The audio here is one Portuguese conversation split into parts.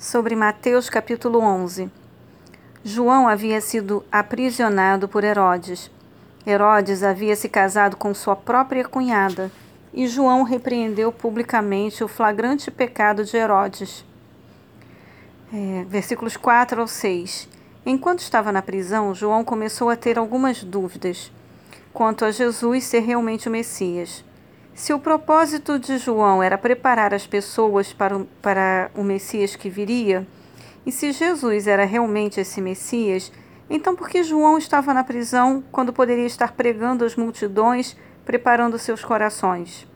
sobre Mateus capítulo 11. João havia sido aprisionado por Herodes. Herodes havia se casado com sua própria cunhada, e João repreendeu publicamente o flagrante pecado de Herodes. É, versículos 4 ao 6. Enquanto estava na prisão, João começou a ter algumas dúvidas quanto a Jesus ser realmente o Messias. Se o propósito de João era preparar as pessoas para o, para o Messias que viria, e se Jesus era realmente esse Messias, então por que João estava na prisão quando poderia estar pregando às multidões, preparando seus corações?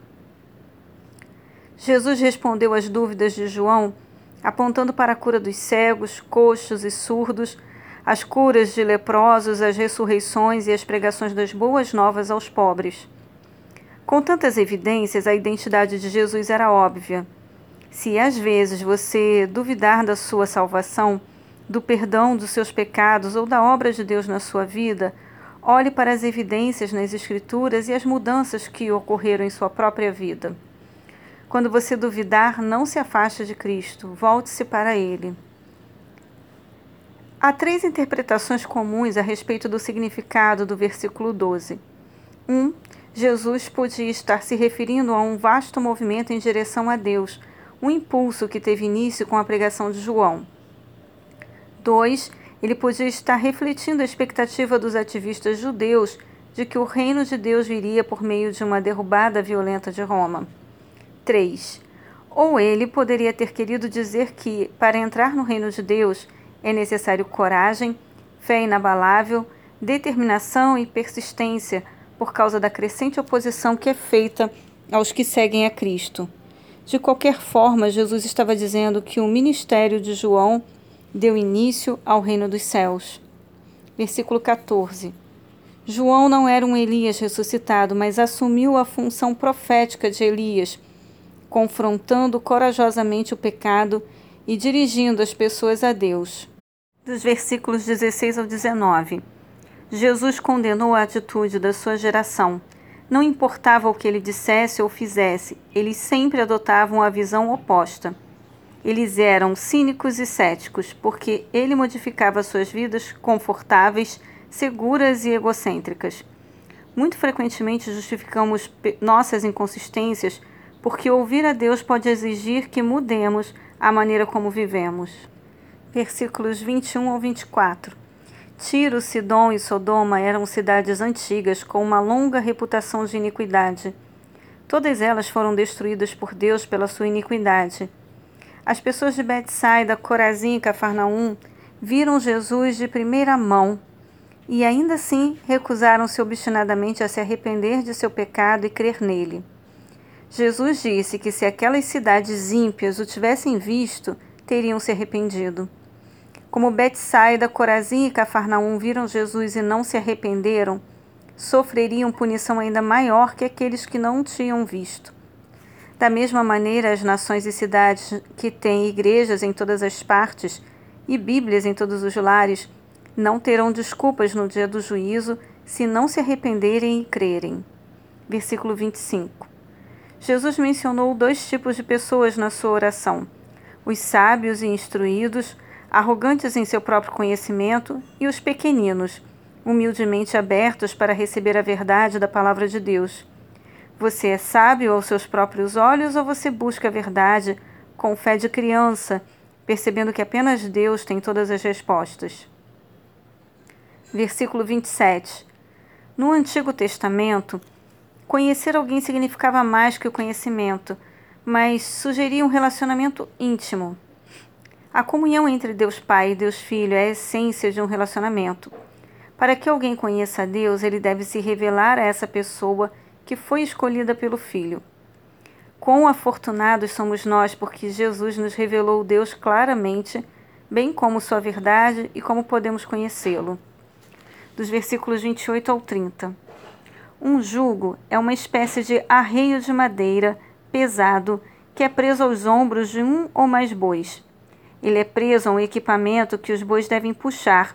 Jesus respondeu às dúvidas de João, apontando para a cura dos cegos, coxos e surdos, as curas de leprosos, as ressurreições e as pregações das boas novas aos pobres. Com tantas evidências, a identidade de Jesus era óbvia. Se às vezes você duvidar da sua salvação, do perdão dos seus pecados ou da obra de Deus na sua vida, olhe para as evidências nas Escrituras e as mudanças que ocorreram em sua própria vida. Quando você duvidar, não se afaste de Cristo, volte-se para Ele. Há três interpretações comuns a respeito do significado do versículo 12. 1. Um, Jesus podia estar se referindo a um vasto movimento em direção a Deus, um impulso que teve início com a pregação de João. 2. Ele podia estar refletindo a expectativa dos ativistas judeus de que o reino de Deus viria por meio de uma derrubada violenta de Roma. 3. Ou ele poderia ter querido dizer que, para entrar no reino de Deus, é necessário coragem, fé inabalável, determinação e persistência por causa da crescente oposição que é feita aos que seguem a Cristo. De qualquer forma, Jesus estava dizendo que o ministério de João deu início ao reino dos céus. Versículo 14. João não era um Elias ressuscitado, mas assumiu a função profética de Elias, confrontando corajosamente o pecado e dirigindo as pessoas a Deus. Dos versículos 16 ao 19. Jesus condenou a atitude da sua geração. Não importava o que ele dissesse ou fizesse, eles sempre adotavam a visão oposta. Eles eram cínicos e céticos, porque ele modificava suas vidas confortáveis, seguras e egocêntricas. Muito frequentemente justificamos nossas inconsistências porque ouvir a Deus pode exigir que mudemos a maneira como vivemos. Versículos 21 ao 24. Tiro, Sidom e Sodoma eram cidades antigas com uma longa reputação de iniquidade. Todas elas foram destruídas por Deus pela sua iniquidade. As pessoas de Betsaida, Corazim e Cafarnaum viram Jesus de primeira mão e ainda assim recusaram-se obstinadamente a se arrepender de seu pecado e crer nele. Jesus disse que se aquelas cidades ímpias o tivessem visto, teriam se arrependido. Como Betsaida, Corazim e Cafarnaum viram Jesus e não se arrependeram, sofreriam punição ainda maior que aqueles que não tinham visto. Da mesma maneira, as nações e cidades que têm igrejas em todas as partes e Bíblias em todos os lares não terão desculpas no dia do juízo se não se arrependerem e crerem. Versículo 25. Jesus mencionou dois tipos de pessoas na sua oração: os sábios e instruídos arrogantes em seu próprio conhecimento, e os pequeninos, humildemente abertos para receber a verdade da palavra de Deus. Você é sábio aos seus próprios olhos ou você busca a verdade com fé de criança, percebendo que apenas Deus tem todas as respostas? Versículo 27. No Antigo Testamento, conhecer alguém significava mais que o conhecimento, mas sugeria um relacionamento íntimo, a comunhão entre Deus Pai e Deus Filho é a essência de um relacionamento. Para que alguém conheça a Deus, ele deve se revelar a essa pessoa que foi escolhida pelo Filho. Quão afortunados somos nós porque Jesus nos revelou Deus claramente, bem como sua verdade e como podemos conhecê-lo. Dos versículos 28 ao 30. Um jugo é uma espécie de arreio de madeira pesado que é preso aos ombros de um ou mais bois. Ele é preso a um equipamento que os bois devem puxar.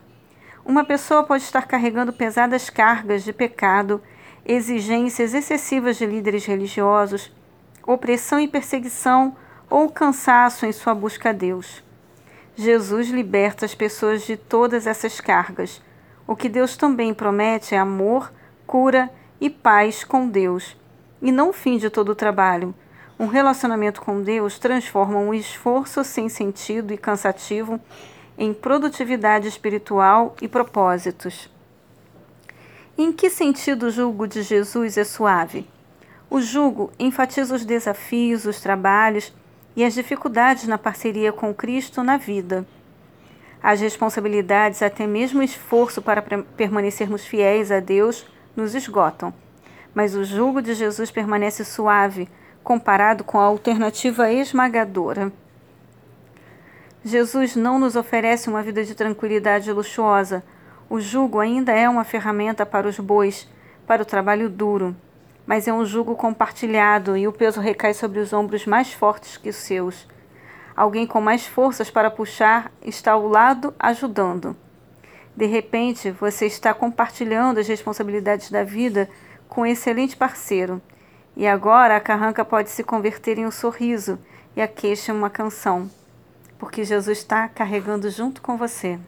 Uma pessoa pode estar carregando pesadas cargas de pecado, exigências excessivas de líderes religiosos, opressão e perseguição ou cansaço em sua busca a Deus. Jesus liberta as pessoas de todas essas cargas. O que Deus também promete é amor, cura e paz com Deus, e não o fim de todo o trabalho. Um relacionamento com Deus transforma um esforço sem sentido e cansativo em produtividade espiritual e propósitos. Em que sentido o jugo de Jesus é suave? O jugo enfatiza os desafios, os trabalhos e as dificuldades na parceria com Cristo na vida. As responsabilidades, até mesmo o esforço para permanecermos fiéis a Deus, nos esgotam. Mas o jugo de Jesus permanece suave comparado com a alternativa esmagadora. Jesus não nos oferece uma vida de tranquilidade luxuosa. O jugo ainda é uma ferramenta para os bois, para o trabalho duro mas é um jugo compartilhado e o peso recai sobre os ombros mais fortes que os seus. Alguém com mais forças para puxar está ao lado ajudando. De repente, você está compartilhando as responsabilidades da vida com um excelente parceiro. E agora a carranca pode se converter em um sorriso e a queixa em uma canção, porque Jesus está carregando junto com você.